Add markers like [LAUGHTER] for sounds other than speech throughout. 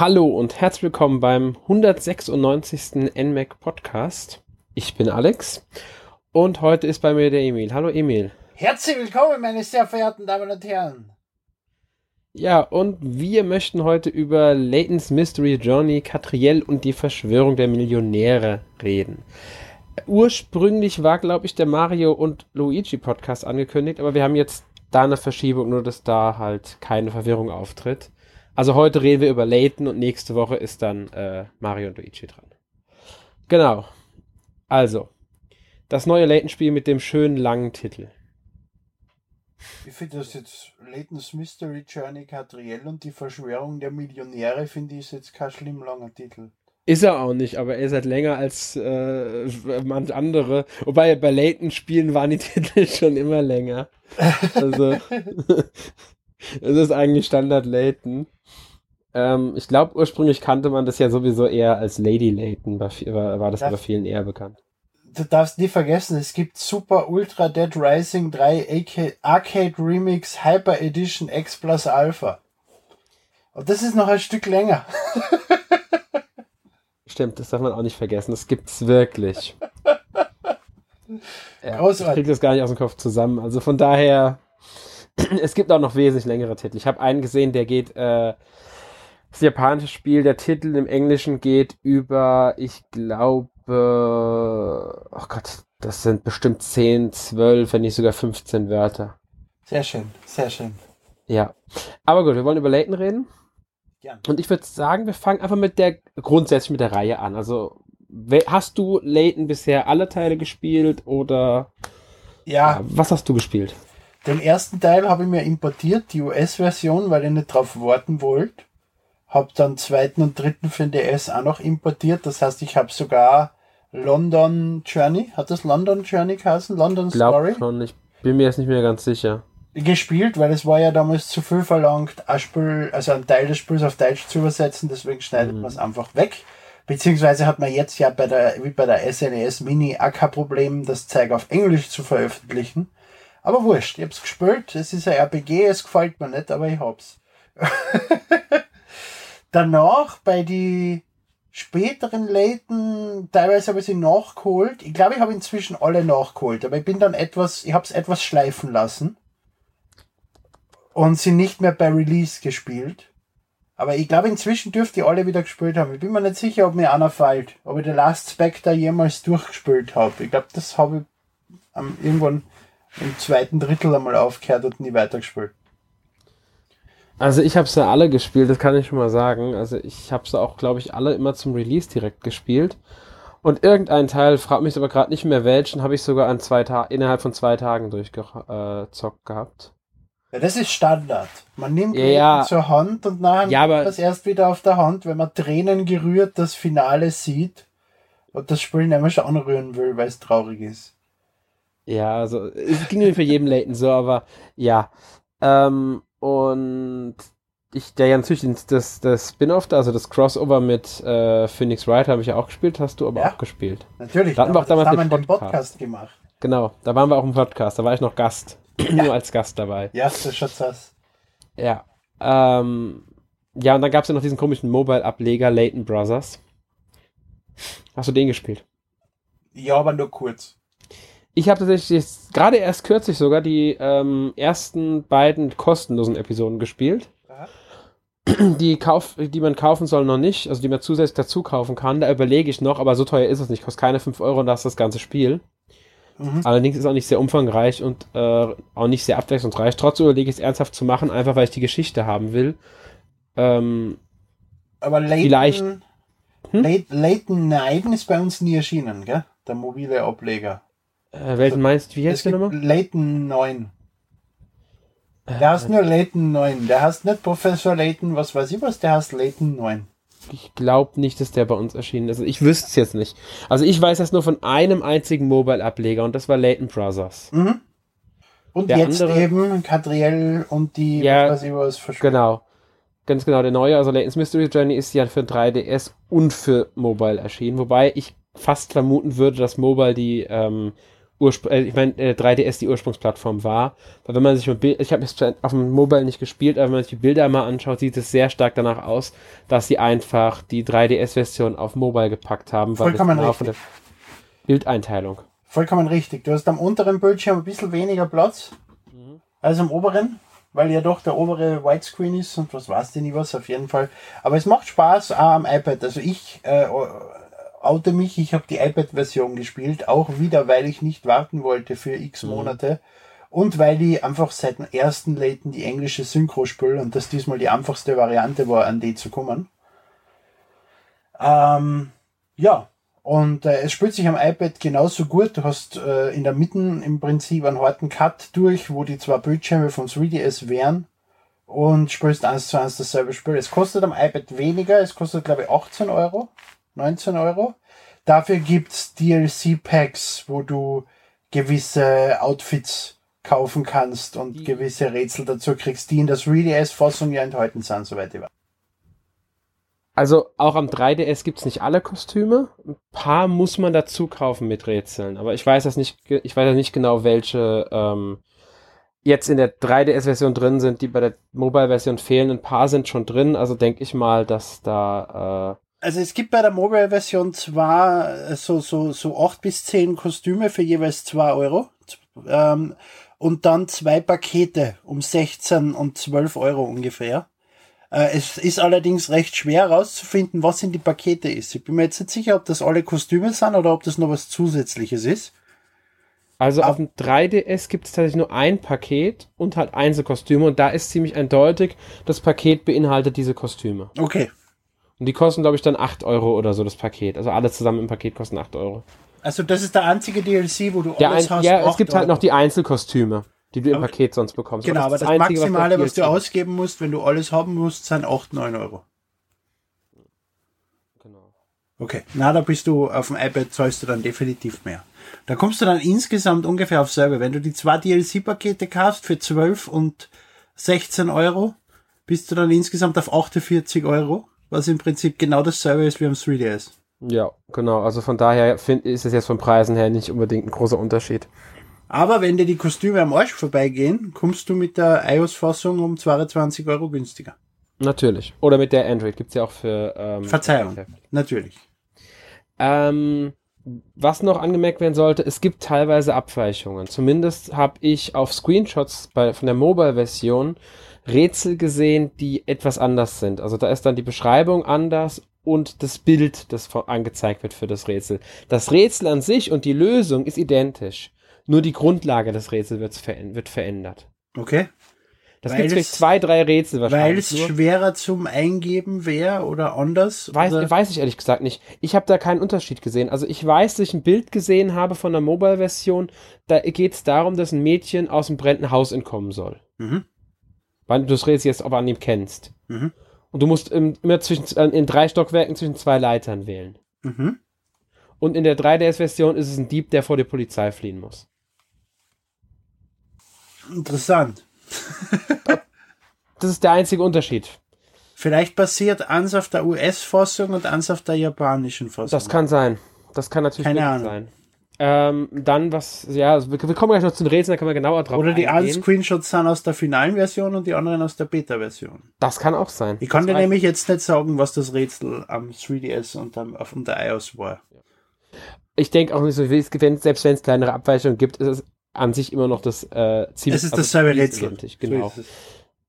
Hallo und herzlich willkommen beim 196. NMAC Podcast. Ich bin Alex und heute ist bei mir der Emil. Hallo Emil. Herzlich willkommen, meine sehr verehrten Damen und Herren. Ja, und wir möchten heute über Layton's Mystery Journey, Catriel und die Verschwörung der Millionäre reden. Ursprünglich war, glaube ich, der Mario und Luigi Podcast angekündigt, aber wir haben jetzt da eine Verschiebung, nur dass da halt keine Verwirrung auftritt. Also heute reden wir über Layton und nächste Woche ist dann äh, Mario und Luigi dran. Genau. Also, das neue Layton-Spiel mit dem schönen langen Titel. Ich finde das jetzt Layton's Mystery Journey Catriel und die Verschwörung der Millionäre finde ich jetzt kein schlimm langer Titel. Ist er auch nicht, aber er ist halt länger als äh, manch andere. Wobei bei Layton-Spielen waren die [LAUGHS] Titel schon immer länger. Also, [LAUGHS] es ist eigentlich Standard Layton. Ähm, ich glaube, ursprünglich kannte man das ja sowieso eher als Lady Layton, war, war das aber vielen eher bekannt du darfst nie vergessen, es gibt Super Ultra Dead Rising 3 Arcade Remix Hyper Edition X Plus Alpha. Und das ist noch ein Stück länger. [LAUGHS] Stimmt, das darf man auch nicht vergessen. Das gibt's wirklich. [LAUGHS] ja, ich krieg das gar nicht aus dem Kopf zusammen. Also von daher, [CLEARS THROAT] es gibt auch noch wesentlich längere Titel. Ich habe einen gesehen, der geht, äh, das japanische Spiel, der Titel im Englischen geht über, ich glaube, oh Gott, das sind bestimmt 10, 12, wenn nicht sogar 15 Wörter. Sehr schön, sehr schön. Ja. Aber gut, wir wollen über Layton reden. Ja. Und ich würde sagen, wir fangen einfach mit der, grundsätzlich mit der Reihe an. Also, hast du Layton bisher alle Teile gespielt oder? Ja. ja was hast du gespielt? Den ersten Teil habe ich mir importiert, die US-Version, weil ich nicht drauf warten wollte. Hab dann zweiten und dritten für den DS auch noch importiert. Das heißt, ich habe sogar London Journey. Hat das London Journey geheißen? London Glaub Story? Schon. Ich bin mir jetzt nicht mehr ganz sicher. Gespielt, weil es war ja damals zu viel verlangt, ein Spiel, also ein Teil des Spiels auf Deutsch zu übersetzen, deswegen schneidet mhm. man es einfach weg. Beziehungsweise hat man jetzt ja bei der, wie bei der SNES e Mini auch kein Problem, das Zeug auf Englisch zu veröffentlichen. Aber wurscht, ich hab's gespielt, es ist ein RPG, es gefällt mir nicht, aber ich hab's. [LAUGHS] Danach bei die späteren Layton, teilweise habe ich sie nachgeholt. Ich glaube, ich habe inzwischen alle nachgeholt, aber ich bin dann etwas, ich habe es etwas schleifen lassen und sie nicht mehr bei Release gespielt. Aber ich glaube, inzwischen dürfte ich alle wieder gespielt haben. Ich bin mir nicht sicher, ob mir einer fällt, ob ich The Last Spectre jemals durchgespielt habe. Ich glaube, das habe ich irgendwann im zweiten Drittel einmal aufgehört und nie weitergespielt. Also ich habe sie alle gespielt, das kann ich schon mal sagen. Also ich habe sie auch, glaube ich, alle immer zum Release direkt gespielt. Und irgendein Teil, fragt mich aber gerade nicht mehr welchen, habe ich sogar an zwei innerhalb von zwei Tagen durchgezockt äh, gehabt. Ja, das ist Standard. Man nimmt ja, zur Hand und nachher ja, aber, das erst wieder auf der Hand, wenn man Tränen gerührt das Finale sieht und das Spiel nicht mehr schon anrühren will, weil es traurig ist. Ja, also es ging mir für jeden Layton so, aber ja. Ähm, und ich, der ja natürlich das, das Spin-off, also das Crossover mit äh, Phoenix Wright habe ich ja auch gespielt, hast du aber ja, auch gespielt. Natürlich, da hatten wir auch damals haben den Podcast. Podcast gemacht. Genau, da waren wir auch im Podcast, da war ich noch Gast. Ja. [CLEARS THROAT] Nur als Gast dabei. Ja, das ist das. Ja. Ähm, ja, und dann gab es ja noch diesen komischen Mobile-Ableger Leighton Brothers. Hast du den gespielt? Ja, aber nur kurz. Ich habe tatsächlich gerade erst kürzlich sogar die ähm, ersten beiden kostenlosen Episoden gespielt. Die, kauf, die man kaufen soll noch nicht, also die man zusätzlich dazu kaufen kann. Da überlege ich noch, aber so teuer ist es nicht. Kostet keine 5 Euro und das ist das ganze Spiel. Mhm. Allerdings ist es auch nicht sehr umfangreich und äh, auch nicht sehr abwechslungsreich. Trotzdem überlege ich es ernsthaft zu machen, einfach weil ich die Geschichte haben will. Ähm, aber Leighton, vielleicht. Hm? Leighton Neiden ist bei uns nie erschienen, gell? Der mobile Ableger. Äh, welchen meinst du? Wie heißt der nochmal? Layton 9. Der äh, heißt nur Layton 9. Der heißt nicht Professor Layton, was weiß ich was, der heißt Layton 9. Ich glaube nicht, dass der bei uns erschienen ist. Ich wüsste es jetzt nicht. Also ich weiß das nur von einem einzigen Mobile-Ableger und das war Layton Brothers. Mhm. Und der jetzt andere, eben Catriel und die, ja, was weiß ich was, verschwunden. Genau. Ganz genau, der neue, also Layton's Mystery Journey ist ja für 3DS und für Mobile erschienen, wobei ich fast vermuten würde, dass Mobile die ähm, Urspr äh, ich meine, äh, 3DS die Ursprungsplattform war. Weil wenn man sich mal Bild, ich habe es auf dem Mobile nicht gespielt, aber wenn man sich die Bilder mal anschaut, sieht es sehr stark danach aus, dass sie einfach die 3DS-Version auf Mobile gepackt haben, weil Vollkommen genau richtig. Bildeinteilung. Vollkommen richtig. Du hast am unteren Bildschirm ein bisschen weniger Platz als am oberen, weil ja doch der obere Widescreen ist und was weiß ich nicht was, auf jeden Fall. Aber es macht Spaß auch am iPad. Also ich äh, oute mich, ich habe die iPad-Version gespielt, auch wieder, weil ich nicht warten wollte für x Monate. Und weil ich einfach seit dem ersten Layton die englische Synchro spiele und das diesmal die einfachste Variante war, an die zu kommen. Ähm, ja, und äh, es spielt sich am iPad genauso gut. Du hast äh, in der Mitte im Prinzip einen harten Cut durch, wo die zwei Bildschirme von 3DS wären und spielst eins zu eins dasselbe Spiel. Es kostet am iPad weniger, es kostet glaube ich 18 Euro, 19 Euro. Dafür gibt's DLC-Packs, wo du gewisse Outfits kaufen kannst und Die- gewisse Rätsel dazu kriegst, die in der 3DS-Fassung ja enthalten sind, soweit ich weiß. Also auch am 3DS gibt's nicht alle Kostüme. Ein paar muss man dazu kaufen mit Rätseln. Aber ich weiß das nicht, ich weiß ja nicht genau, welche ähm, jetzt in der 3DS-Version drin sind, die bei der Mobile-Version fehlen. Ein paar sind schon drin, also denke ich mal, dass da äh, Also es gibt bei der Mobile-Version zwar so, so, so acht bis zehn Kostüme für jeweils zwei Euro ähm, und dann zwei Pakete um 16 und 12 Euro ungefähr. Äh, es ist allerdings recht schwer herauszufinden, was in die Pakete ist. Ich bin mir jetzt nicht sicher, ob das alle Kostüme sind oder ob das noch was Zusätzliches ist. Also auf dem 3DS gibt es tatsächlich nur ein Paket und halt Einzelkostüme und da ist ziemlich eindeutig, das Paket beinhaltet diese Kostüme. Okay. Und die kosten, glaube ich, dann 8 Euro oder so, das Paket. Also alle zusammen im Paket kosten 8 Euro. Also das ist der einzige DLC, wo du Der alles ein, hast. ja, es gibt halt Euro. noch die Einzelkostüme, die du im Aber- Paket sonst bekommst. Genau, aber ist das, Einzige, Maximale, noch was du ausgeben musst, wenn du alles haben musst, sind 8, 9 Euro. Genau. Okay, na, da bist du auf dem iPad, zahlst du dann definitiv mehr. Da kommst du dann insgesamt ungefähr auf selber. Wenn du die zwei DLC-Pakete kaufst für 12 und 16 Euro, bist du dann insgesamt auf 48 Euro, was im Prinzip genau dasselbe ist wie am 3DS. Ja, genau. Also von daher find, ist es jetzt von Preisen her nicht unbedingt ein großer Unterschied. Aber wenn dir die Kostüme am Arsch vorbeigehen, kommst du mit der iOS-Fassung um 22 Euro günstiger. Natürlich. Oder mit der Android gibt's ja auch für. Ähm, Verzeihung, natürlich. Ähm, was noch angemerkt werden sollte, es gibt teilweise Abweichungen. Zumindest habe ich auf Screenshots bei, von der Mobile-Version Rätsel gesehen, die etwas anders sind. Also da ist dann die Beschreibung anders und das Bild, das angezeigt wird für das Rätsel. Das Rätsel an sich und die Lösung ist identisch. Nur die Grundlage des Rätsels wird, veränd wird verändert. Okay. Das Weil gibt vielleicht zwei, drei Rätsel Weil wahrscheinlich. es nur. schwerer zum Eingeben wäre oder anders? Weiß, oder? weiß ich ehrlich gesagt nicht. Ich habe da keinen Unterschied gesehen. Also ich weiß, dass ich ein Bild gesehen habe von der Mobile-Version. Da geht es darum, dass ein Mädchen aus dem brennenden Haus entkommen soll. Mhm. Weil du das Rätsel jetzt aber an ihm kennst. Mhm. Und du musst im, immer zwischen, äh, in drei Stockwerken zwischen zwei Leitern wählen. Mhm. Und in der 3DS-Version ist es ein Dieb, der vor der Polizei fliehen muss. Interessant. Das ist der einzige Unterschied. Vielleicht basiert eins auf der US-Fassung und eins auf der japanischen Fassung. Das kann sein. Das kann natürlich Keine Ahnung. sein. Ähm, dann was, ja, wir, wir kommen gleich noch zu den Rätseln, da können wir genauer drauf Oder die einen. Screenshots sind aus der finalen Version und die anderen aus der Beta-Version. Das kann auch sein. Ich kann dir nämlich jetzt nicht sagen, was das Rätsel am 3DS und am, auf und der iOS war. ich denke auch nicht so, wie es- wenn, selbst wenn es kleinere Abweichungen gibt, ist es an sich immer noch das äh, Ziel. Es ist dasselbe Ziel Rätsel. Identisch, genau. So.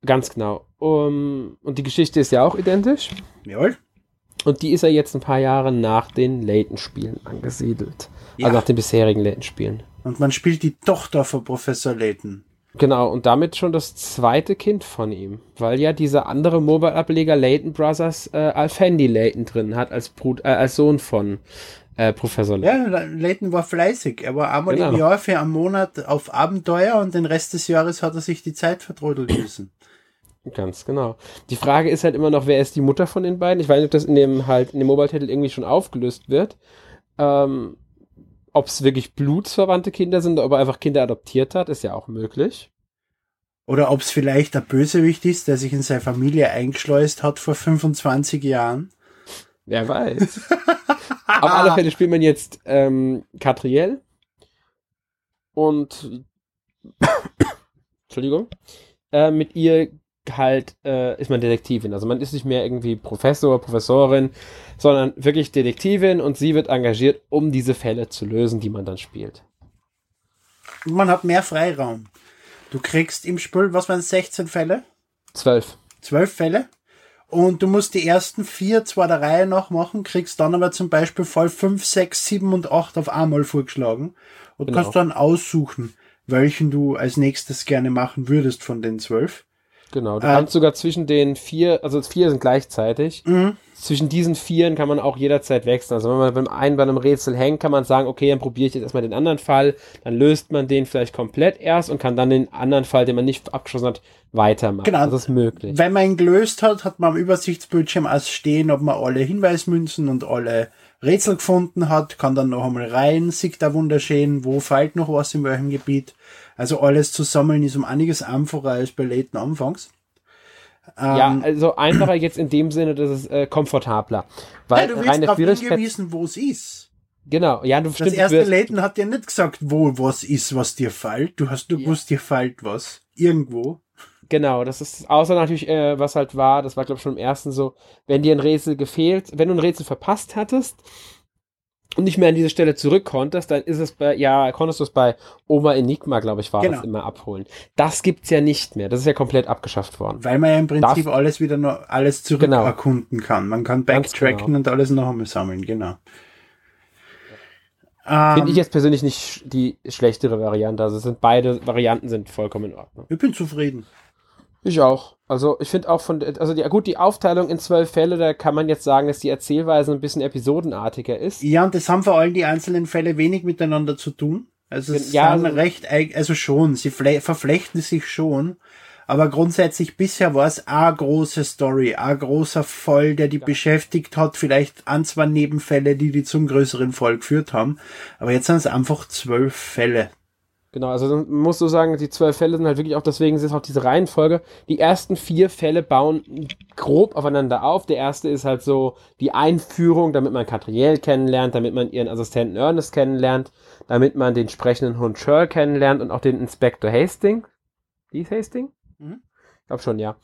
Ganz genau. Um, und die Geschichte ist ja auch identisch. Jawohl. Und die ist ja jetzt ein paar Jahre nach den Layton-Spielen angesiedelt. Ja. Also nach den bisherigen Layton-Spielen. Und man spielt die Tochter von Professor Layton. Genau, und damit schon das zweite Kind von ihm. Weil ja dieser andere Mobile-Ableger Layton Brothers äh, Alfendi Layton drin hat als, Brut, äh, als Sohn von äh, Professor Layton. Ja, Layton war fleißig. Er war einmal im Genau. Jahr für einen Monat auf Abenteuer und den Rest des Jahres hat er sich die Zeit vertrödeln müssen. Ganz genau. Die Frage ist halt immer noch, wer ist die Mutter von den beiden? Ich weiß nicht, ob das in dem halt in dem Mobile-Titel irgendwie schon aufgelöst wird. Ähm, ob es wirklich blutsverwandte Kinder sind, ob er einfach Kinder adoptiert hat, ist ja auch möglich. Oder ob es vielleicht der Bösewicht ist, der sich in seine Familie eingeschleust hat vor 25 Jahren. Wer weiß. Auf alle [LAUGHS] Fälle spielt man jetzt ähm, Catriel. und [COUGHS] Entschuldigung, äh, mit ihr halt äh, ist man Detektivin. Also man ist nicht mehr irgendwie Professor, Professorin, sondern wirklich Detektivin und sie wird engagiert, um diese Fälle zu lösen, die man dann spielt. Man hat mehr Freiraum. Du kriegst im Spiel, was waren 16 Fälle? Zwölf. Zwölf Fälle. Und du musst die ersten vier zwar der Reihe nach machen, kriegst dann aber zum Beispiel Fall 5, 6, 7 und 8 auf einmal vorgeschlagen und genau. kannst dann aussuchen, welchen du als nächstes gerne machen würdest von den zwölf. Genau, du äh, kannst sogar zwischen den vier, also vier sind gleichzeitig. Mhm. Zwischen diesen vieren kann man auch jederzeit wechseln. Also wenn man beim einen bei einem Rätsel hängt, kann man sagen, okay, dann probiere ich jetzt erstmal den anderen Fall, dann löst man den vielleicht komplett erst und kann dann den anderen Fall, den man nicht abgeschlossen hat, weitermachen. Genau. Das ist möglich. Wenn man ihn gelöst hat, hat man am Übersichtsbildschirm als stehen, ob man alle Hinweismünzen und alle Rätsel gefunden hat, kann dann noch einmal rein, sieht da wunderschön, wo fehlt noch was in welchem Gebiet. Also alles zu sammeln ist um einiges einfacher als bei Leighton anfangs. Ähm, ja, also einfacher jetzt in dem Sinne, dass es äh, komfortabler. Weil ja, du willst darauf hingewiesen, wo es ist. Genau, ja, du Das stimmt, erste Leighton hat dir nicht gesagt, wo was ist, was dir fällt. Du hast nur ja. gewusst, dir fällt was. Irgendwo. Genau, das ist außer natürlich, äh, was halt war, das war glaube ich schon im ersten so, wenn dir ein Rätsel gefehlt, wenn du ein Rätsel verpasst hattest, und nicht mehr an diese Stelle zurück konntest, dann ist es bei, ja, konntest du es bei Oma Enigma, glaube ich, war genau. das immer abholen. Das gibt's ja nicht mehr. Das ist ja komplett abgeschafft worden. Weil man ja im Prinzip Darf, alles wieder noch, alles zurück genau. erkunden kann. Man kann backtracken genau. und alles noch einmal sammeln, genau. Finde ich ähm, jetzt persönlich nicht die schlechtere Variante. Also sind beide Varianten sind vollkommen in Ordnung. Ich bin zufrieden. Ich auch. Also ich finde auch von, also die, gut, die Aufteilung in zwölf Fälle, da kann man jetzt sagen, dass die Erzählweise ein bisschen episodenartiger ist. Ja, und das haben vor allem die einzelnen Fälle wenig miteinander zu tun. Also es ja, also, recht, also schon, sie verflechten sich schon. Aber grundsätzlich bisher war es eine große Story, ein großer Fall, der die ja. beschäftigt hat, vielleicht ein, zwei Nebenfälle, die die zum größeren Fall geführt haben. Aber jetzt sind es einfach zwölf Fälle. Genau, also man muss so sagen, die zwölf Fälle sind halt wirklich auch, deswegen ist auch diese Reihenfolge. Die ersten vier Fälle bauen grob aufeinander auf. Der erste ist halt so die Einführung, damit man Katriel kennenlernt, damit man ihren Assistenten Ernest kennenlernt, damit man den sprechenden Hund Shirl kennenlernt und auch den Inspektor Hastings. Die ist Hastings? Mhm. Ich glaube schon, ja.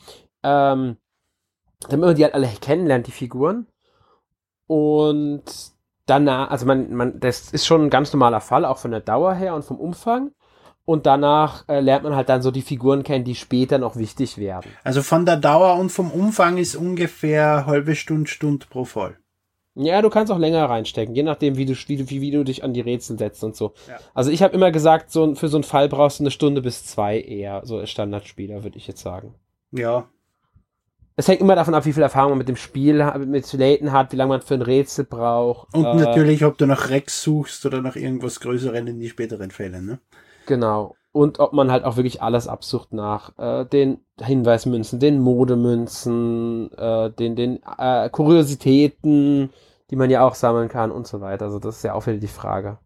Ähm, damit man die halt alle kennenlernt, die Figuren. Und danach, also man, man, das ist schon ein ganz normaler Fall, auch von der Dauer her und vom Umfang. Und danach äh, lernt man halt dann so die Figuren kennen, die später noch wichtig werden. Also von der Dauer und vom Umfang ist ungefähr halbe Stunde, Stunde pro Fall. Ja, du kannst auch länger reinstecken, je nachdem, wie du, wie, wie, du dich an die Rätsel setzt und so. Ja. Also ich habe immer gesagt, so für so einen Fall brauchst du eine Stunde bis zwei eher, so als Standardspieler, würde ich jetzt sagen. Ja, es hängt immer davon ab, wie viel Erfahrung man mit dem Spiel, mit Slaten hat, wie lange man für ein Rätsel braucht. Und äh, natürlich, ob du nach Rex suchst oder nach irgendwas Größeren in die späteren Fälle, ne? Genau. Und ob man halt auch wirklich alles absucht nach äh, den Hinweismünzen, den Modemünzen, äh, den, den äh, Kuriositäten, die man ja auch sammeln kann und so weiter. Also das ist ja auch wieder die Frage.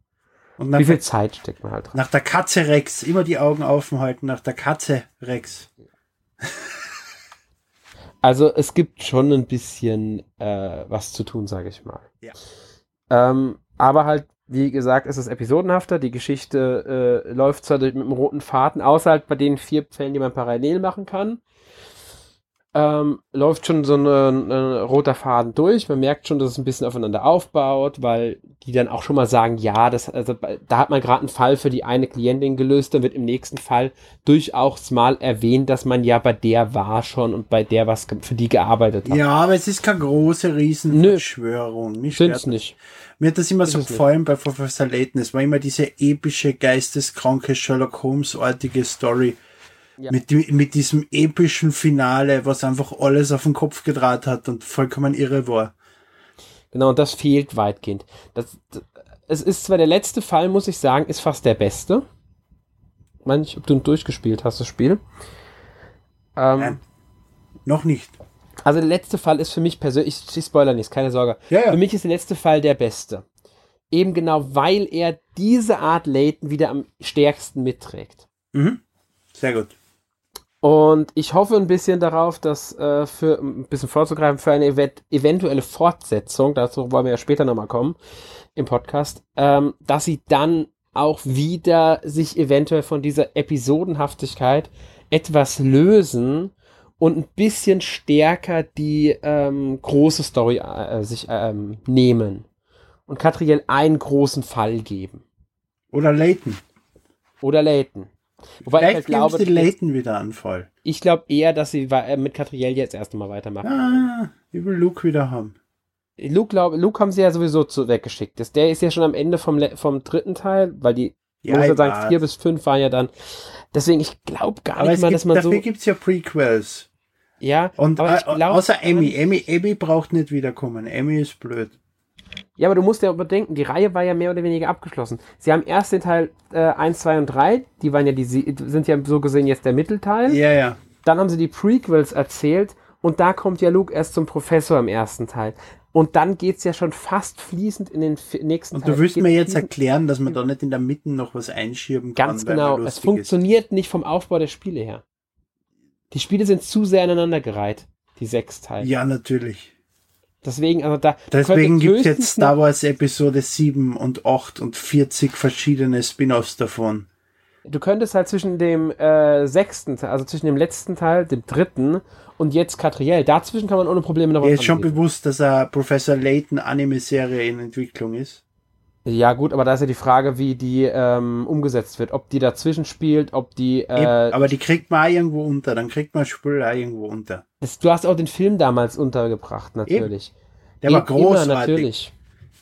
Und Wie viel Zeit steckt man halt dran? Nach der Katze Rex, immer die Augen offen halten, nach der Katze Rex. [LAUGHS] Also es gibt schon ein bisschen äh, was zu tun, sage ich mal. Ja. Ähm, aber halt, wie gesagt, ist es episodenhafter. Die Geschichte äh, läuft zwar mit einem roten Faden, außer halt bei den vier Fällen, die man parallel machen kann ähm, läuft schon so ein roter Faden durch. Man merkt schon, dass es ein bisschen aufeinander aufbaut, weil die dann auch schon mal sagen, ja, das, also, da hat man gerade einen Fall für die eine Klientin gelöst, dann wird im nächsten Fall durchaus mal erwähnt, dass man ja bei der war schon und bei der was für die gearbeitet hat. Ja, aber es ist keine große Riesenverschwörung. Nö, Sind's nicht. Mir hat das immer ist so gefallen bei Professor Layton. Es war immer diese epische, geisteskranke Sherlock Holmes-artige Story ja. Mit, mit diesem epischen Finale, was einfach alles auf den Kopf gedreht hat und vollkommen irre war. Genau, und das fehlt weitgehend. Das, das, es ist zwar der letzte Fall, muss ich sagen, ist fast der beste. Ich meine ob du durchgespielt hast, das Spiel. Ähm, Nein, noch nicht. Also der letzte Fall ist für mich persönlich, ich, ich spoiler nichts, keine Sorge. Ja, ja. Für mich ist der letzte Fall der beste. Eben genau, weil er diese Art Layton wieder am stärksten mitträgt. Mhm. Sehr gut. Und ich hoffe ein bisschen darauf, dass äh, für ein bisschen vorzugreifen, für eine event eventuelle Fortsetzung, dazu wollen wir ja später nochmal kommen im Podcast, ähm, dass sie dann auch wieder sich eventuell von dieser Episodenhaftigkeit etwas lösen und ein bisschen stärker die ähm, große Story äh, sich ähm, nehmen und Katriel einen großen Fall geben. Oder Leighton. Oder Leighton. Wobei Vielleicht ich halt glaube, die Leighton wieder an voll. Ich glaube eher, dass sie äh, mit Katriel jetzt erst einmal weitermachen. Ah, ich will Luke wieder haben. Luke, glaub, Luke haben sie ja sowieso zu, weggeschickt. Das, der ist ja schon am Ende vom, vom dritten Teil, weil die, ja, muss ja sagen, vier bis fünf waren ja dann. Deswegen, ich glaube gar aber nicht mal, gibt, dass man dafür so. Dafür gibt es ja Prequels. Ja, und aber ich glaub, außer Emmy. Emmy. Emmy braucht nicht wiederkommen. Emmy ist blöd. Ja, aber du musst ja überdenken, die Reihe war ja mehr oder weniger abgeschlossen. Sie haben erst den Teil äh, 1, 2 und 3, die waren ja die, sind ja so gesehen jetzt der Mittelteil. Ja, ja. Dann haben sie die Prequels erzählt und da kommt ja Luke erst zum Professor im ersten Teil. Und dann geht es ja schon fast fließend in den nächsten Und du wirst mir jetzt erklären, dass man da nicht in der Mitte noch was einschieben kann. Ganz genau. Es funktioniert ist. nicht vom Aufbau der Spiele her. Die Spiele sind zu sehr aneinandergereiht, die sechs Teile. Ja, natürlich. Deswegen, also da. Deswegen gibt es jetzt Star Wars Episode 7 und 8 und 40 verschiedene Spin-offs davon. Du könntest halt zwischen dem äh, sechsten, also zwischen dem letzten Teil, dem dritten und jetzt Catriel, dazwischen kann man ohne Probleme noch was Mir ist schon bewusst, dass er Professor Layton Anime-Serie in Entwicklung ist. Ja, gut, aber da ist ja die Frage, wie die ähm, umgesetzt wird. Ob die dazwischen spielt, ob die. Äh, aber die kriegt man auch irgendwo unter, dann kriegt man Spül auch irgendwo unter. Das, du hast auch den Film damals untergebracht, natürlich. Eben. Der Eben, war großartig. Immer, natürlich.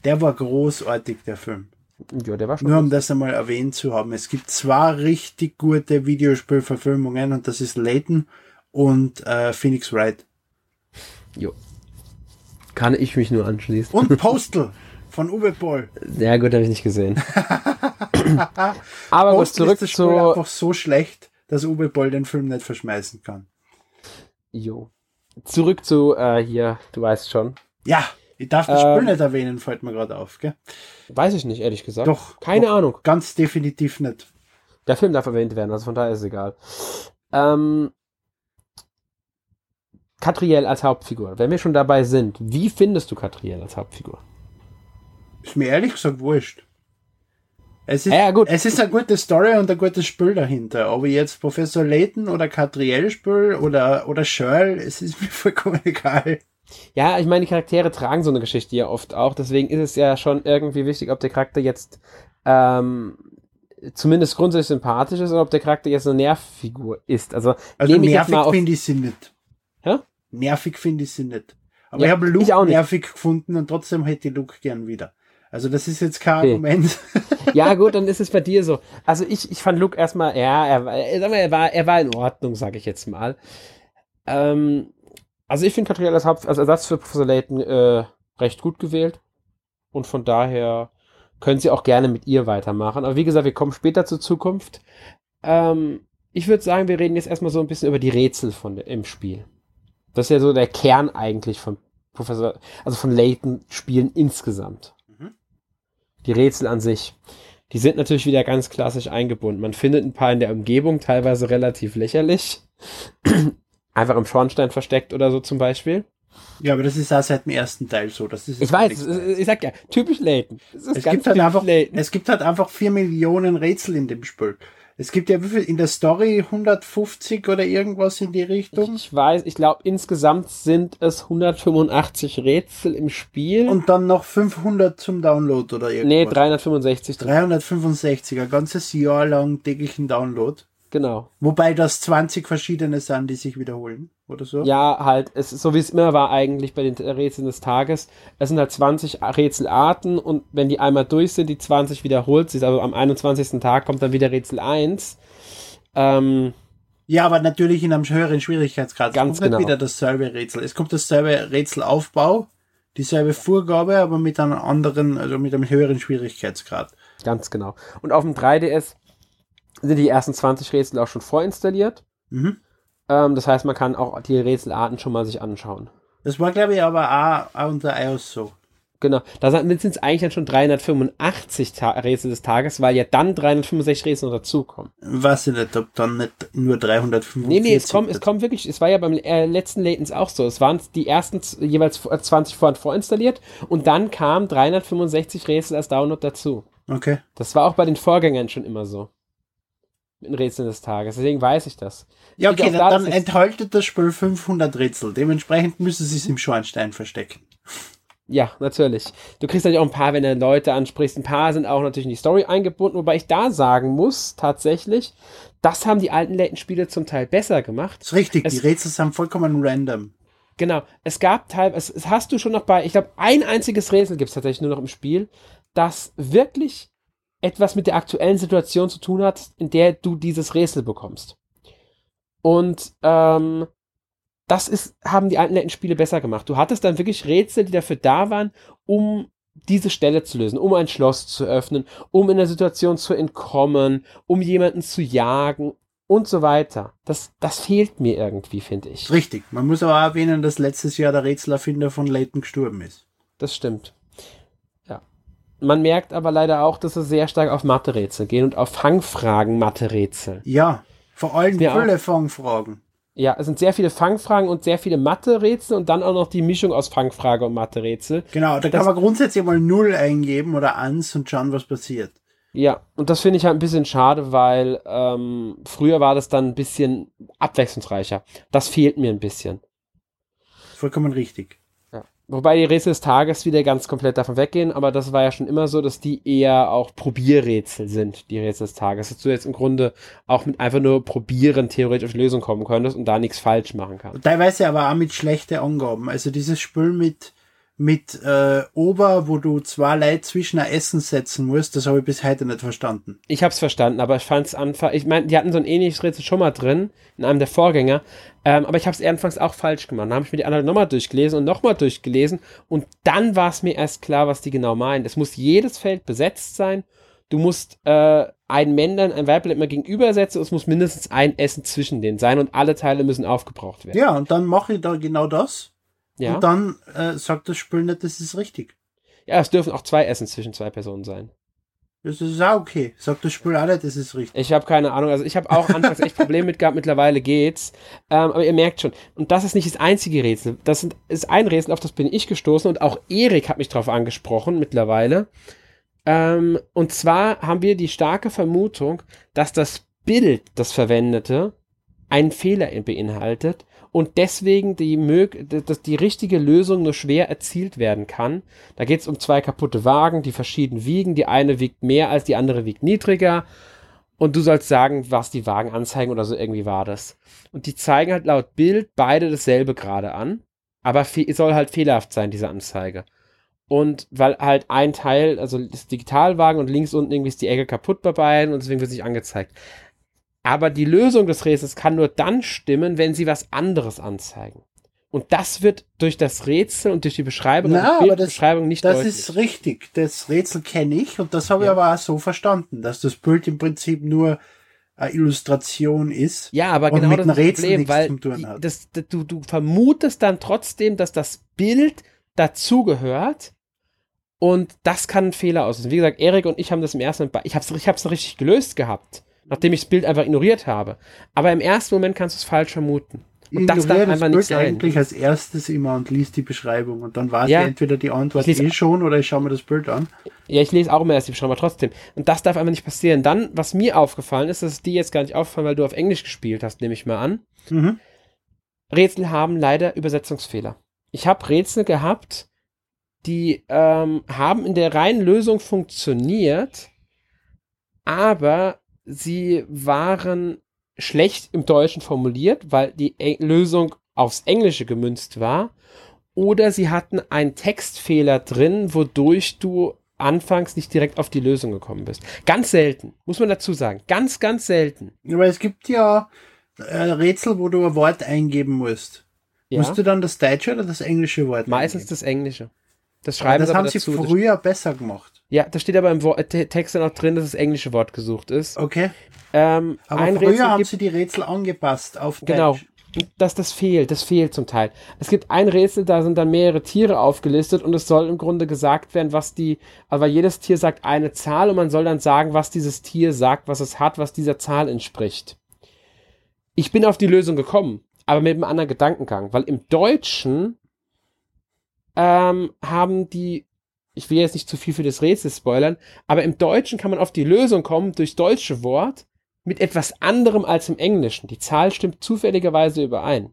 Der war großartig, der Film. Ja, der war schon. Nur um das einmal erwähnt zu haben. Es gibt zwei richtig gute Videospielverfilmungen und das ist Layton und äh, Phoenix Wright. Jo. Kann ich mich nur anschließen. Und [LAUGHS] Postal von Uwe Boll. Ja, gut, habe ich nicht gesehen. Aber gut, zurück ist zu. einfach so schlecht, dass Uwe Boll den Film nicht verschmeißen kann. Jo. Zurück zu äh, hier, du weißt schon. Ja, ich darf das ähm, Spiel nicht erwähnen, fällt mir gerade auf, gell? Weiß ich nicht, ehrlich gesagt. Doch. Keine doch, Ahnung. Ganz definitiv nicht. Der Film darf erwähnt werden, also von daher ist es egal. Ähm, Katriel als Hauptfigur. Wenn wir schon dabei sind, wie findest du Katriel als Hauptfigur? Ist mir ehrlich gesagt wurscht. Es ist, ja, es ist eine gute Story und ein gutes Spiel dahinter. Ob ich jetzt Professor Layton oder Catriel spiele oder, oder Shirl, es ist mir [LAUGHS] vollkommen egal. Ja, ich meine, die Charaktere tragen so eine Geschichte ja oft auch. Deswegen ist es ja schon irgendwie wichtig, ob der Charakter jetzt ähm, zumindest grundsätzlich sympathisch ist oder ob der Charakter jetzt eine Nervfigur ist. Also, also nervig finde ich sie nicht. Hä? Nervig finde ich sie nicht. Aber ja, ich habe Luke nervig gefunden und trotzdem hätte ich Luke gern wieder. Also das ist jetzt kein okay. Argument. [LAUGHS] ja gut, dann ist es bei dir so. Also ich, ich fand Luke erstmal, ja, er, er, er, war, er war in Ordnung, sage ich jetzt mal. Ähm, also ich finde Catriel als, als Ersatz für Professor Layton äh, recht gut gewählt. Und von daher können sie auch gerne mit ihr weitermachen. Aber wie gesagt, wir kommen später zur Zukunft. Ähm, ich würde sagen, wir reden jetzt erstmal so ein bisschen über die Rätsel von im Spiel. Das ist ja so der Kern eigentlich von Professor, also von Layton Spielen insgesamt die Rätsel an sich, die sind natürlich wieder ganz klassisch eingebunden. Man findet ein paar in der Umgebung, teilweise relativ lächerlich. [CLEARS THROAT] Einfach im Schornstein versteckt oder so zum Beispiel. Ja, aber das ist auch seit dem ersten Teil so. Das ist ich weiß, ich sag ja, typisch Layton. Es gibt, halt einfach, es gibt halt einfach vier Millionen Rätsel in dem Spiel. Es gibt ja wie viel in der Story 150 oder irgendwas in die Richtung. Ich weiß, ich glaube insgesamt sind es 185 Rätsel im Spiel. Und dann noch 500 zum Download oder irgendwas. Nee, 365. 365, ein ganzes Jahr lang täglichen Download. Genau. Wobei das 20 verschiedene sind, die sich wiederholen, oder so? Ja, halt, es ist so wie es immer war eigentlich bei den Rätseln des Tages. Es sind halt 20 Rätselarten und wenn die einmal durch sind, die 20 wiederholt sich, also am 21. Tag kommt dann wieder Rätsel 1. Ähm, ja, aber natürlich in einem höheren Schwierigkeitsgrad. Ganz es kommt genau. nicht wieder dasselbe Rätsel. Es kommt dasselbe Rätselaufbau, dieselbe Vorgabe, aber mit einem anderen, also mit einem höheren Schwierigkeitsgrad. Ganz genau. Und auf dem 3DS sind die ersten 20 Rätsel auch schon vorinstalliert. Mhm. Ähm, das heißt, man kann auch die Rätselarten schon mal sich anschauen. Das war, glaube ich, aber auch, unter iOS so. Genau, da sind es eigentlich dann schon 385 Ta Rätsel des Tages, weil ja dann 365 Rätsel noch dazukommen. Weiß ich nicht, ob dann nicht nur 345. Nee, nee, es kommt, es kommt wirklich, es war ja beim äh, letzten Latents auch so. Es waren die ersten jeweils 20 vor vorinstalliert und dann kamen 365 Rätsel als Download dazu. Okay. Das war auch bei den Vorgängern schon immer so. Mit den Rätseln des Tages. Deswegen weiß ich das. Ja, okay, da, dann enthält das Spiel 500 Rätsel. Dementsprechend müssen sie es im Schornstein verstecken. Ja, natürlich. Du kriegst natürlich auch ein paar, wenn du Leute ansprichst. Ein paar sind auch natürlich in die Story eingebunden, wobei ich da sagen muss, tatsächlich, das haben die alten Layton-Spiele zum Teil besser gemacht. ist richtig, Es- die Rätsel sind vollkommen random. Genau. Es gab teilweise, es, es hast du schon noch bei, ich glaube, ein einziges Rätsel gibt es tatsächlich nur noch im Spiel, das wirklich etwas mit der aktuellen Situation zu tun hat, in der du dieses Rätsel bekommst. Und ähm, das ist, haben die alten netten Spiele besser gemacht. Du hattest dann wirklich Rätsel, die dafür da waren, um diese Stelle zu lösen, um ein Schloss zu öffnen, um in der Situation zu entkommen, um jemanden zu jagen und so weiter. Das, das fehlt mir irgendwie, finde ich. Richtig. Man muss aber auch erwähnen, dass letztes Jahr der Rätselerfinder von Layton gestorben ist. Das stimmt. Man merkt aber leider auch, dass sie sehr stark auf Mathe-Rätsel gehen und auf Fangfragen Mathe-Rätsel. Ja, vor allem viele Fangfragen. Ja, es sind sehr viele Fangfragen und sehr viele Mathe-Rätsel und dann auch noch die Mischung aus Fangfrage und Mathe-Rätsel. Genau, da Das- kann man grundsätzlich mal null eingeben oder eins und schauen, was passiert. Ja, und das finde ich halt ein bisschen schade, weil ähm, früher war das dann ein bisschen abwechslungsreicher. Das fehlt mir ein bisschen. Vollkommen richtig. Wobei die Rätsel des Tages wieder ganz komplett davon weggehen, aber das war ja schon immer so, dass die eher auch Probierrätsel sind, die Rätsel des Tages. Dass du jetzt im Grunde auch mit einfach nur probieren theoretisch auf die Lösung kommen könntest und da nichts falsch machen kannst. Teilweise aber auch mit schlechten Angaben. Also dieses Spiel mit, mit äh, Ober, wo du zwei Leute zwischen ein Essen setzen musst, das habe ich bis heute nicht verstanden. Ich hab's verstanden, aber ich fand's anfangs, ich meine, die hatten so ein ähnliches Rätsel schon mal drin, in einem der Vorgänger, ähm, aber ich hab's anfangs auch falsch gemacht. Dann habe ich mir die anderen nochmal durchgelesen und nochmal durchgelesen und dann war es mir erst klar, was die genau meinen. Es muss jedes Feld besetzt sein, du musst äh, ein Männlein, ein Weiblein immer gegenübersetzen und es muss mindestens ein Essen zwischen denen sein und alle Teile müssen aufgebraucht werden. Ja, und dann mache ich da genau das. Ja, Und dann äh, sagt das Spiel nicht, das ist richtig. ja es dürfen auch zwei Essen zwischen zwei Personen sein. Das ist auch okay. Sagt das Spiel nicht, das ist richtig. Ich habe keine Ahnung. Also ich habe auch anfangs echt Probleme mit gehabt. Mittlerweile geht's. Ähm, aber ihr merkt schon. Und das ist nicht das einzige Rätsel. Das sind, ist ein Rätsel, auf das bin ich gestoßen. Und auch Erik hat mich drauf angesprochen mittlerweile. Ähm, und zwar haben wir die starke Vermutung, dass das Bild, das verwendete, einen Fehler beinhaltet und deswegen die, dass die richtige Lösung nur schwer erzielt werden kann. Da geht es um zwei kaputte Wagen, die verschieden wiegen. Die eine wiegt mehr als die andere wiegt niedriger. Und du sollst sagen, was die Wagen anzeigen oder so irgendwie war das. Und die zeigen halt laut Bild beide dasselbe gerade an. Aber es soll halt fehlerhaft sein, diese Anzeige. Und weil halt ein Teil, also das Digitalwagen und links unten irgendwie ist die Ecke kaputt bei beiden und deswegen wird es nicht angezeigt. Aber die Lösung des Rätsels kann nur dann stimmen, wenn sie was anderes anzeigen. Und das wird durch das Rätsel und durch die Beschreibung, Na, aber das- Beschreibung nicht Das deutlich. ist richtig. Das Rätsel kenne ich und das habe ich Ja. aber auch so verstanden, dass das Bild im Prinzip nur eine Illustration ist. Ja, aber genau mit das das Rätsel Problem, weil die, das, das, du, du vermutest dann trotzdem, dass das Bild dazugehört und das kann ein Fehler auslösen. Wie gesagt, Erik und ich haben das im ersten ich habe es ich hab's richtig gelöst gehabt, nachdem ich das Bild einfach ignoriert habe. Aber im ersten Moment kannst du es falsch vermuten. Und das darf einfach nicht Bild sein. eigentlich als erstes immer und liest die Beschreibung und dann weiß Ja. ich entweder die Antwort Ich eh schon oder ich schaue mir das Bild an. Ja, ich lese auch immer erst die Beschreibung, aber trotzdem. Und das darf einfach nicht passieren. Dann, was mir aufgefallen ist, das ist dir jetzt gar nicht aufgefallen, weil du auf Englisch gespielt hast, nehme ich mal an. Mhm. Rätsel haben leider Übersetzungsfehler. Ich habe Rätsel gehabt, die ähm, haben in der reinen Lösung funktioniert, aber sie waren schlecht im Deutschen formuliert, weil die E- Lösung aufs Englische gemünzt war. Oder sie hatten einen Textfehler drin, wodurch du anfangs nicht direkt auf die Lösung gekommen bist. Ganz selten, muss man dazu sagen. Ganz, ganz selten. Aber es gibt ja äh, Rätsel, wo du ein Wort eingeben musst. Ja? Musst du dann das deutsche oder das englische Wort Meistens eingeben? das Englische. Das Aber schreiben das sie aber haben sie dazu. Das- früher besser gemacht. Ja, da steht aber im Wo- Te- Text dann auch drin, dass das englische Wort gesucht ist. Okay. Ähm, Aber früher Rätsel haben sie die Rätsel angepasst auf genau, Deutsch. dass das fehlt, das fehlt zum Teil. Es gibt ein Rätsel, da sind dann mehrere Tiere aufgelistet und es soll im Grunde gesagt werden, was die, aber jedes Tier sagt eine Zahl und man soll dann sagen, was dieses Tier sagt, was es hat, was dieser Zahl entspricht. Ich bin auf die Lösung gekommen, aber mit einem anderen Gedankengang, weil im Deutschen ähm, haben die ich will jetzt nicht zu viel für das Rätsel spoilern, aber im Deutschen kann man auf die Lösung kommen durch deutsche Wort mit etwas anderem als im Englischen. Die Zahl stimmt zufälligerweise überein.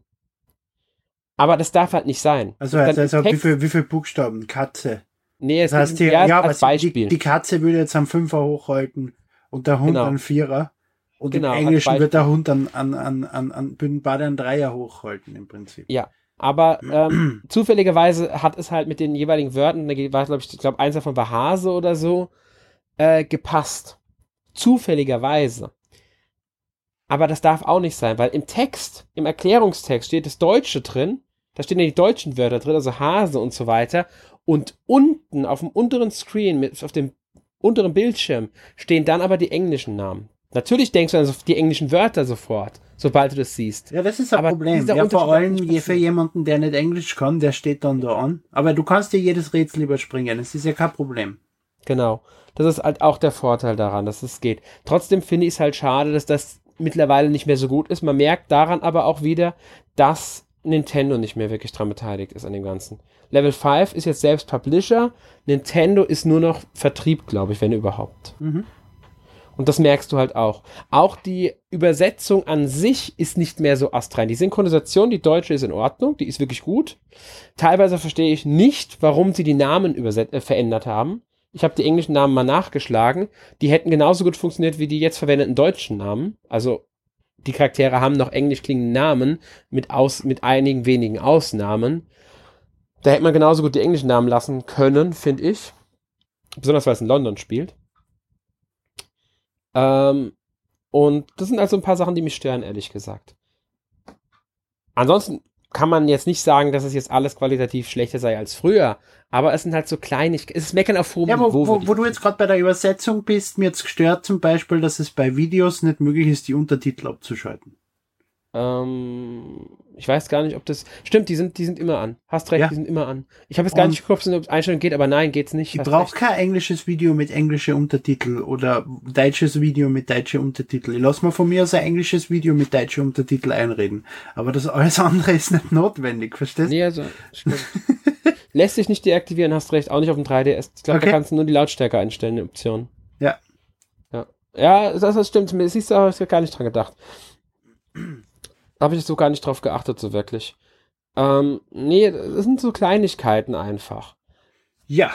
Aber das darf halt nicht sein. Also, also, also wie viele wie viel Buchstaben? Katze. Nee, es das heißt, die, ja, als Beispiel. Die, die, Katze würde jetzt am Fünfer hochhalten und der Hund genau. an Vierer. Und genau, im Englischen wird der Hund an, an, an, an, an an Dreier hochhalten im Prinzip. Ja, aber ähm, zufälligerweise hat es halt mit den jeweiligen Wörtern, da war glaube ich, ich glaube eins davon war Hase oder so, äh, gepasst. Zufälligerweise. Aber das darf auch nicht sein, weil im Text, im Erklärungstext steht das Deutsche drin, da stehen ja die deutschen Wörter drin, also Hase und so weiter. Und unten auf dem unteren Screen, mit, auf dem unteren Bildschirm, stehen dann aber die englischen Namen. Natürlich denkst du an die englischen Wörter sofort, sobald du das siehst. Ja, das ist ein aber Problem. Ja, vor allem für jemanden, der nicht Englisch kann, der steht dann da an. Aber du kannst dir jedes Rätsel überspringen. Das ist ja kein Problem. Genau. Das ist halt auch der Vorteil daran, dass es geht. Trotzdem finde ich es halt schade, dass das mittlerweile nicht mehr so gut ist. Man merkt daran aber auch wieder, dass Nintendo nicht mehr wirklich dran beteiligt ist an dem Ganzen. Level 5 ist jetzt selbst Publisher, Nintendo ist nur noch Vertrieb, glaube ich, wenn überhaupt. Mhm. Und das merkst du halt auch. Auch die Übersetzung an sich ist nicht mehr so astrein. Die Synchronisation, die deutsche ist in Ordnung, die ist wirklich gut. Teilweise verstehe ich nicht, warum sie die Namen äh, verändert haben. Ich habe die englischen Namen mal nachgeschlagen. Die hätten genauso gut funktioniert wie die jetzt verwendeten deutschen Namen. Also die Charaktere haben noch englisch klingende Namen mit, aus, mit einigen wenigen Ausnahmen. Da hätte man genauso gut die englischen Namen lassen können, finde ich. Besonders weil es in London spielt. Ähm, und das sind also ein paar Sachen, die mich stören, ehrlich gesagt. Ansonsten kann man jetzt nicht sagen, dass es jetzt alles qualitativ schlechter sei als früher, aber es sind halt so Kleinigkeiten. Es ist Meckern auf hohem ja, wo, Niveau. Wo, wo du jetzt gerade bei der Übersetzung bist, mir jetzt gestört zum Beispiel, dass es bei Videos nicht möglich ist, die Untertitel abzuschalten. Ähm, ich weiß gar nicht, ob das. Stimmt, die sind, die sind immer an. Hast recht, ja. die sind immer an. Ich habe jetzt gar und nicht geguckt, ob es Einstellung geht, aber nein, geht's nicht. Ich brauche kein englisches Video mit englischen Untertitel oder deutsches Video mit deutschen Untertitel. Ich lasse mal von mir aus ein englisches Video mit deutschen Untertitel einreden. Aber das alles andere ist nicht notwendig, verstehst du? Nee, also, stimmt. [LAUGHS] Lässt sich nicht deaktivieren, hast recht, auch nicht auf dem 3DS. Ich glaube, okay. da kannst du nur die Lautstärke einstellen, die Option. Ja. Ja, ja das, das stimmt. Siehst du, habe ich gar nicht dran gedacht habe ich so gar nicht drauf geachtet, so wirklich. Ähm, nee, das sind so Kleinigkeiten einfach. Ja.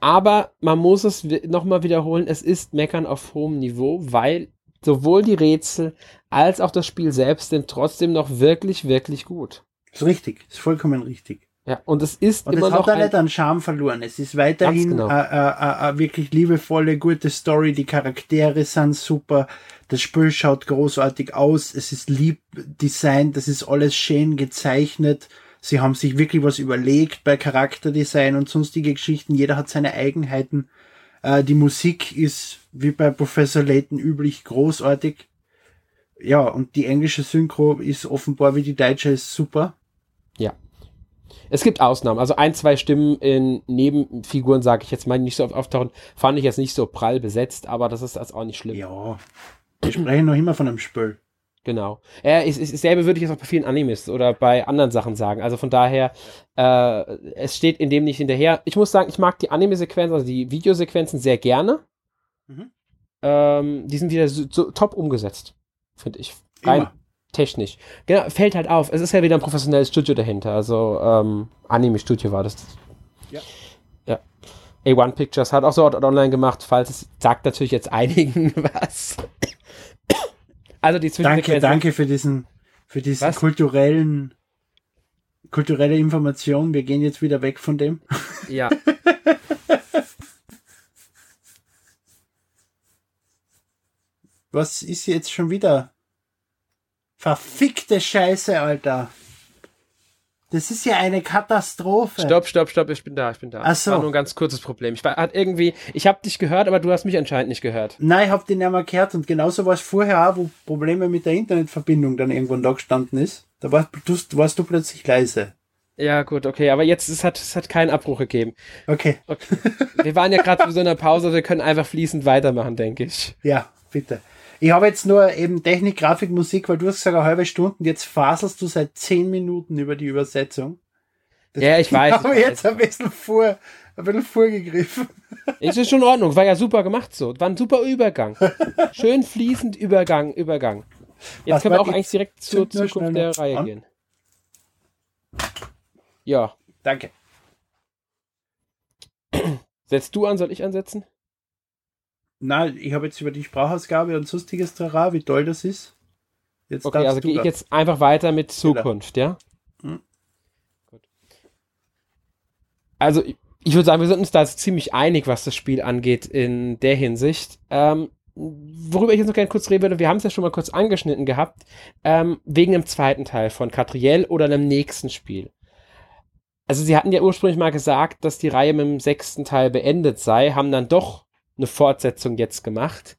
Aber man muss es nochmal wiederholen, es ist Meckern auf hohem Niveau, weil sowohl die Rätsel als auch das Spiel selbst sind trotzdem noch wirklich, wirklich gut. Ist richtig, ist vollkommen richtig. Ja, und es ist und immer es noch. hat auch nicht an Charme verloren. Es ist weiterhin genau. eine genau. äh, äh, wirklich liebevolle, gute Story. Die Charaktere sind super. Das Spiel schaut großartig aus. Es ist lieb designt. Das ist alles schön gezeichnet. Sie haben sich wirklich was überlegt bei Charakterdesign und sonstige Geschichten. Jeder hat seine Eigenheiten. Äh, die Musik ist wie bei Professor Layton üblich großartig. Ja, und die englische Synchro ist offenbar wie die deutsche ist super. Ja. Es gibt Ausnahmen. Also ein, zwei Stimmen in Nebenfiguren, sage ich jetzt mal, nicht so oft auftauchen, fand ich jetzt nicht so prall besetzt, aber das ist also auch nicht schlimm. Ja, wir sprechen noch immer von einem Spiel. Genau. Äh, ist, ist, selbe würde ich jetzt auch bei vielen Animes oder bei anderen Sachen sagen. Also von daher, äh, es steht in dem nicht hinterher. Ich muss sagen, ich mag die Anime-Sequenzen, also die Videosequenzen sehr gerne. Mhm. Ähm, die sind wieder so, so top umgesetzt, finde ich. Rein, Immer technisch. Genau, fällt halt auf. Es ist ja wieder ein professionelles Studio dahinter. Also, ähm, Anime-Studio war das. Ja. Ja. A1 Pictures hat auch so online gemacht, falls es sagt natürlich jetzt einigen [LAUGHS] was. also die Danke, danke für diesen, für diesen was? kulturellen, kulturelle Information. Wir gehen jetzt wieder weg von dem. Ja. [LAUGHS] was ist jetzt schon wieder? Verfickte Scheiße, Alter. Das ist ja eine Katastrophe. Stopp, stopp, stopp, ich bin da, ich bin da. Ach so. war nur ein ganz kurzes Problem. Ich war hat irgendwie, ich habe dich gehört, aber du hast mich anscheinend nicht gehört. Nein, ich habe dich nicht mehr gehört und genauso war es vorher auch, wo Probleme mit der Internetverbindung dann irgendwann da gestanden ist. Da warst du, warst du plötzlich leise. Ja, gut, okay, aber jetzt es hat es hat keinen Abbruch gegeben. Okay. okay. Wir waren ja gerade in so einer Pause, wir können einfach fließend weitermachen, denke ich. Ja, bitte. Ich habe jetzt nur eben Technik, Grafik, Musik, weil du hast gesagt, eine halbe Stunde und jetzt faselst du seit zehn Minuten über die Übersetzung. Das Ja, ich [LAUGHS] weiß, ich weiß. jetzt ein bisschen vor, ein bisschen vorgegriffen. Es ist schon in Ordnung, war ja super gemacht so. War ein super Übergang. [LAUGHS] Schön fließend Übergang, Übergang. Jetzt Was können wir auch eigentlich direkt zur Zukunft der Reihe an. gehen. Ja. Danke. Setzt du an, soll ich ansetzen? Nein, ich habe jetzt über die Sprachausgabe und sonstiges Trara, wie toll das ist. Jetzt Okay, also gehe ich jetzt einfach weiter mit Zukunft, ja? Gut. Also, ich- ich würde sagen, wir sind uns da ziemlich einig, was das Spiel angeht in der Hinsicht. Ähm, worüber ich jetzt noch gerne kurz reden würde, wir haben es ja schon mal kurz angeschnitten gehabt, ähm, wegen dem zweiten Teil von Catriel oder einem nächsten Spiel. Also, sie hatten ja ursprünglich mal gesagt, dass die Reihe mit dem sechsten Teil beendet sei, haben dann doch eine Fortsetzung jetzt gemacht.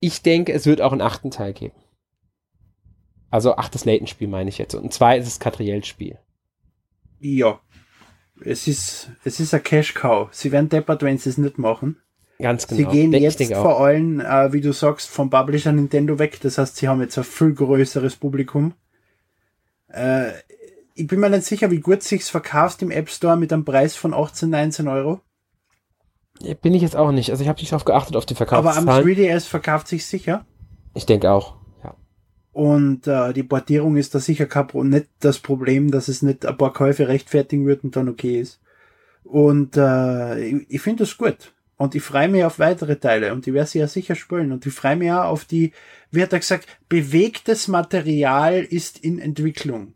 Ich denke, es wird auch einen achten Teil geben. Also achtes Layton-Spiel meine ich jetzt. Und zwei ist das Catriel-Spiel. Ja. Es ist, es ist ein Cash-Cow. Sie werden deppert, wenn sie es nicht machen. Ganz Sie genau. gehen Denk- jetzt vor allem, äh, wie du sagst, vom Publisher Nintendo weg. Das heißt, sie haben jetzt ein viel größeres Publikum. Äh, ich bin mir nicht sicher, wie gut sich's verkauft im App Store mit einem Preis von 18, 19 Euro. Bin ich jetzt auch nicht. Also ich habe nicht darauf geachtet, auf die Aber am Verkaufszahlen. 3DS verkauft sich sicher. Ich denke auch. Ja. Und äh, die Portierung ist da sicher kein nicht das Problem, dass es nicht ein paar Käufe rechtfertigen wird und dann okay ist. Und äh, ich, ich finde das gut. Und ich freue mich auf weitere Teile und die werde ich ja sicher spielen. Und ich freue mich auch auf die, wie hat er gesagt, bewegtes Material ist in Entwicklung.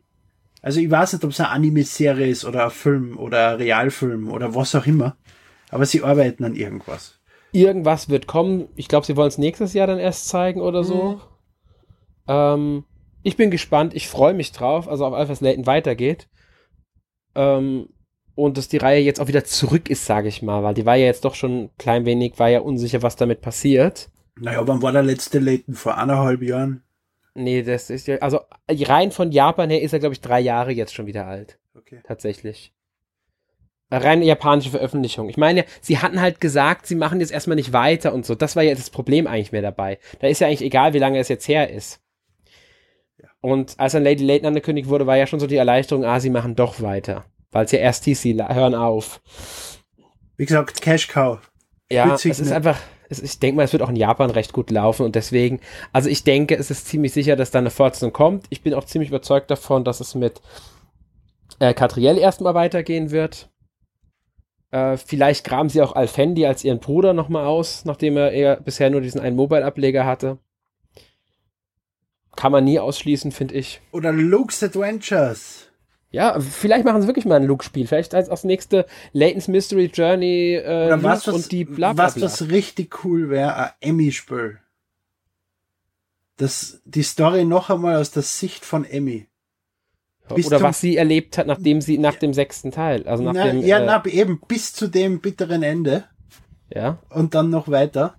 Also ich weiß nicht, ob es eine Anime-Serie ist oder ein Film oder ein Realfilm oder was auch immer. Aber sie arbeiten an irgendwas. Irgendwas wird kommen. Ich glaube, sie wollen es nächstes Jahr dann erst zeigen oder so. Mhm. Ähm, ich bin gespannt. Ich freue mich drauf. Also auf Alphas Layton weitergeht. Ähm, und dass die Reihe jetzt auch wieder zurück ist, sage ich mal. Weil die war ja jetzt doch schon ein klein wenig, war ja unsicher, was damit passiert. Naja, wann war der letzte Layton? Vor eineinhalb Jahren? Nee, das ist ja, also rein von Japan her ist er, glaube ich, drei Jahre jetzt schon wieder alt. Okay. Tatsächlich. Rein japanische Veröffentlichung. Ich meine, sie hatten halt gesagt, sie machen jetzt erstmal nicht weiter und so. Das war ja das Problem eigentlich mehr dabei. Da ist ja eigentlich egal, wie lange es jetzt her ist. Ja. Und als dann Lady Layton angekündigt wurde, war ja schon so die Erleichterung, ah, sie machen doch weiter. Weil es ja erst hieß, sie hören auf. Wie gesagt, Cash Cow. Ja, Witzig, es ist ne? einfach, es, ich denke mal, es wird auch in Japan recht gut laufen und deswegen, also ich denke, es ist ziemlich sicher, dass da eine Fortsetzung kommt. Ich bin auch ziemlich überzeugt davon, dass es mit äh, Catriel erstmal weitergehen wird. Äh, vielleicht graben sie auch Alfendi als ihren Bruder nochmal aus, nachdem er bisher nur diesen einen Mobile-Ableger hatte. Kann man nie ausschließen, finde ich. Oder Luke's Adventures. Ja, vielleicht machen sie wirklich mal ein Luke-Spiel. Vielleicht als, als nächste Layton's Mystery Journey äh, Oder was, was, und die bla bla was bla. das richtig cool wäre, ein Emmy-Spiel. Das, die Story noch einmal aus der Sicht von Emmy. Bis Oder was sie erlebt hat, nachdem sie nach dem sechsten Teil, also nach Na, dem ja, äh, na, eben bis zu dem bitteren Ende ja. und dann noch weiter.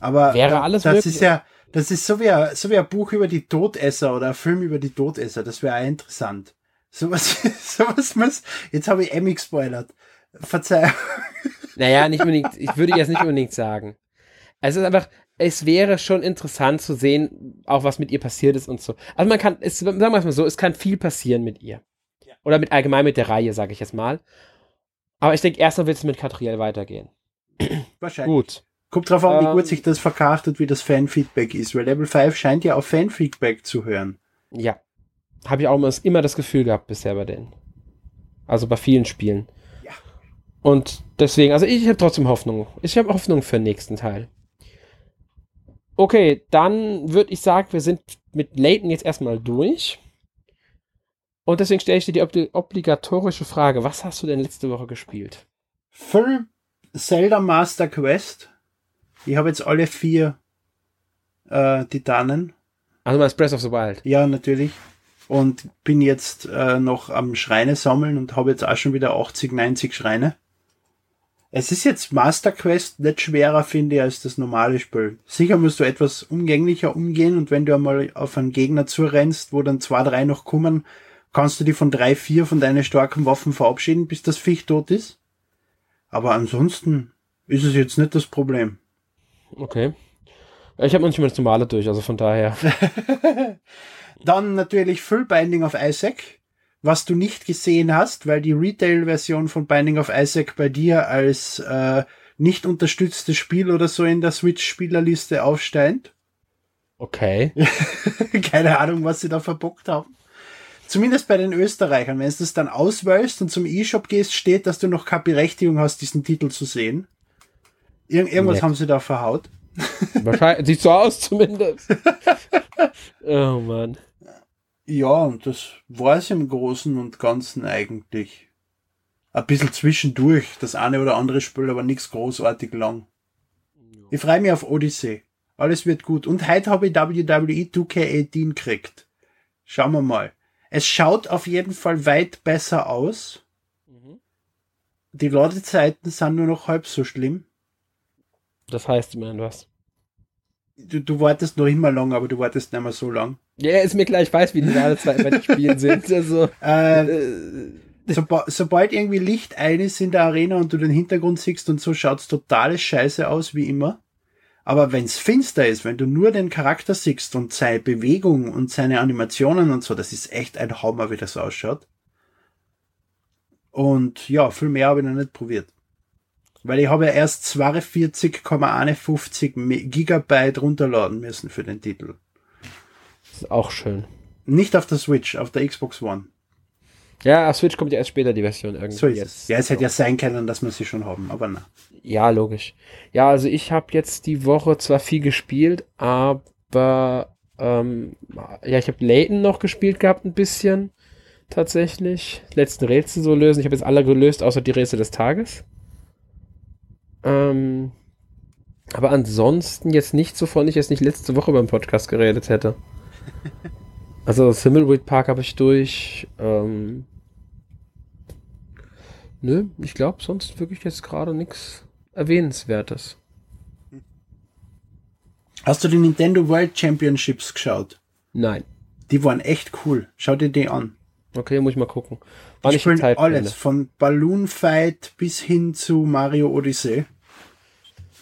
Aber Wäre alles das möglich. ist ja, das ist so wie, ein, so wie ein Buch über die Todesser oder ein Film über die Todesser. Das wäre auch interessant. Sowas, [LAUGHS] sowas muss. Jetzt habe ich Emmy gespoilert. Verzeihung. Naja, nicht unbedingt, ich würde jetzt nicht unbedingt sagen. Es ist einfach, es wäre schon interessant zu sehen, auch was mit ihr passiert ist und so. Also man kann, es, sagen wir es mal so, es kann viel passieren mit ihr. Ja. Oder mit allgemein mit der Reihe, sage ich jetzt mal. Aber ich denke, erstmal wird es mit Catriel weitergehen. Wahrscheinlich. Gut. Kommt drauf an, wie Ähm, gut sich das verkauft und wie das Fanfeedback ist, weil Level 5 scheint ja auf Fanfeedback zu hören. Ja. Habe ich auch immer, immer das Gefühl gehabt bisher bei denen. Also bei vielen Spielen. Ja. Und deswegen, also ich habe trotzdem Hoffnung. Ich habe Hoffnung für den nächsten Teil. Okay, dann würde ich sagen, wir sind mit Layton jetzt erstmal durch. Und deswegen stelle ich dir die obli obligatorische Frage: Was hast du denn letzte Woche gespielt? Full Zelda Master Quest. Ich habe jetzt alle vier äh, Titanen. Also mal Breath of the Wild. Ja, natürlich. Und bin jetzt äh, noch am Schreine sammeln und habe jetzt auch schon wieder 80, 90 Schreine. Es ist jetzt Master Quest nicht schwerer, finde ich, als das normale Spiel. Sicher musst du etwas umgänglicher umgehen und wenn du einmal auf einen Gegner zurennst, wo dann zwei, drei noch kommen, kannst du die von drei, vier von deinen starken Waffen verabschieden, bis das Viech tot ist. Aber ansonsten ist es jetzt nicht das Problem. Okay. Ich habe noch nicht mal das normale durch, also von daher. [LAUGHS] Dann natürlich Full Binding of Isaac, was du nicht gesehen hast, weil die Retail-Version von Binding of Isaac bei dir als äh, nicht unterstütztes Spiel oder so in der Switch-Spielerliste aufsteigt. Okay. [LAUGHS] Keine Ahnung, was sie da verbockt haben. Zumindest bei den Österreichern, wenn du es dann auswählst und zum E-Shop gehst, steht, dass du noch keine Berechtigung hast, diesen Titel zu sehen. Ir irgendwas Nett. haben sie da verhaut. Wahrscheinlich, sieht so aus zumindest. [LAUGHS] oh Mann. Ja, und das war es im Großen und Ganzen eigentlich. Ein bisschen zwischendurch, das eine oder andere Spiel, aber nichts großartig lang. Ich freue mich auf Odyssey. Alles wird gut. Und heute habe ich WWE 2K18 gekriegt. Schauen wir mal. Es schaut auf jeden Fall weit besser aus. Mhm. Die Ladezeiten sind nur noch halb so schlimm. Das heißt immerhin was. Du, du wartest noch immer lang, aber du wartest nicht mehr so lang. Ja, ist mir klar, ich weiß, wie die Ladezeiten bei den Spielen sind. [LAUGHS] Also, äh, äh, soba sobald irgendwie Licht ein ist in der Arena und du den Hintergrund siehst und so, schaut's totales Scheiße aus, wie immer. Aber wenn's finster ist, wenn du nur den Charakter siehst und seine Bewegung und seine Animationen und so, das ist echt ein Hammer, wie das ausschaut. Und ja, viel mehr habe ich noch nicht probiert. Weil ich habe ja erst 42,51 Gigabyte runterladen müssen für den Titel. Ist auch schön. Nicht auf der Switch, auf der Xbox One. Ja, auf Switch kommt ja erst später die Version irgendwie. So ist jetzt. es. Ja, es hätte ja sein können, dass wir sie schon haben, aber na. Ja, logisch. Ja, also ich habe jetzt die Woche zwar viel gespielt, aber ähm, ja, ich habe Layton noch gespielt gehabt ein bisschen tatsächlich. Letzten Rätsel so lösen. Ich habe jetzt alle gelöst, außer die Rätsel des Tages. Ähm, aber ansonsten jetzt nicht so von ich jetzt nicht letzte Woche beim Podcast geredet hätte. Also Thimbleweed Park habe ich durch. Ähm, nö, ich glaube sonst wirklich jetzt gerade nichts Erwähnenswertes. Hast du die Nintendo World Championships geschaut? Nein. Die waren echt cool. Schau dir die an. Okay, muss ich mal gucken. Wann ich Zeit alles, von Balloon Fight bis hin zu Mario Odyssey.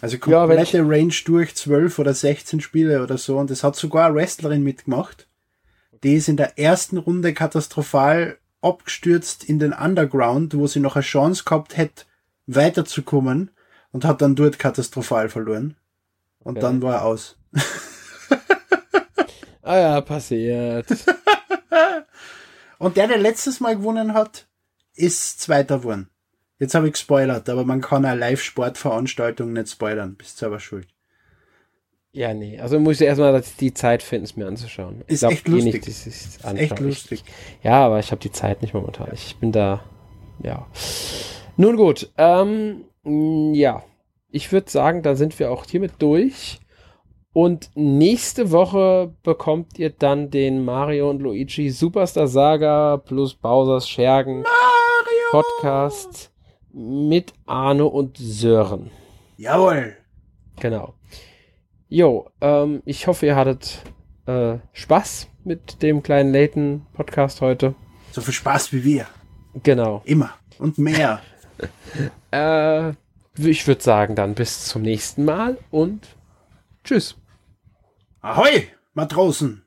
Also komplette ja, Range durch 12 oder 16 Spiele oder so. Und es hat sogar eine Wrestlerin mitgemacht. Die ist in der ersten Runde katastrophal abgestürzt in den Underground, wo sie noch eine Chance gehabt hätte, weiterzukommen und hat dann dort katastrophal verloren. Und okay. dann war er aus. [LAUGHS] ah ja, passiert. [LAUGHS] und der, der letztes Mal gewonnen hat, ist Zweiter geworden. Jetzt habe ich gespoilert, aber man kann eine Live-Sportveranstaltung nicht spoilern. Bist selber schuld. Ja, nee. Also muss ich erstmal die Zeit finden, es mir anzuschauen. Ist glaub, echt lustig. Nicht, ist echt lustig. Ich, ja, aber ich habe die Zeit nicht momentan. Ich bin da, ja. Nun gut, ähm, ja. Ich würde sagen, da sind wir auch hiermit durch. Und nächste Woche bekommt ihr dann den Mario und Luigi Superstar Saga plus Bowser's Schergen Mario! Podcast mit Arne und Sören. Jawohl. Genau. Jo, ähm, ich hoffe, ihr hattet äh, Spaß mit dem kleinen Layton Podcast heute. So viel Spaß wie wir. Genau. Immer. Und mehr. [LAUGHS] äh, ich würde sagen, dann bis zum nächsten Mal und tschüss. Ahoi, Matrosen.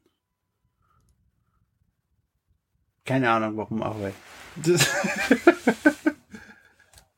Keine Ahnung, warum Ahoi. [LAUGHS]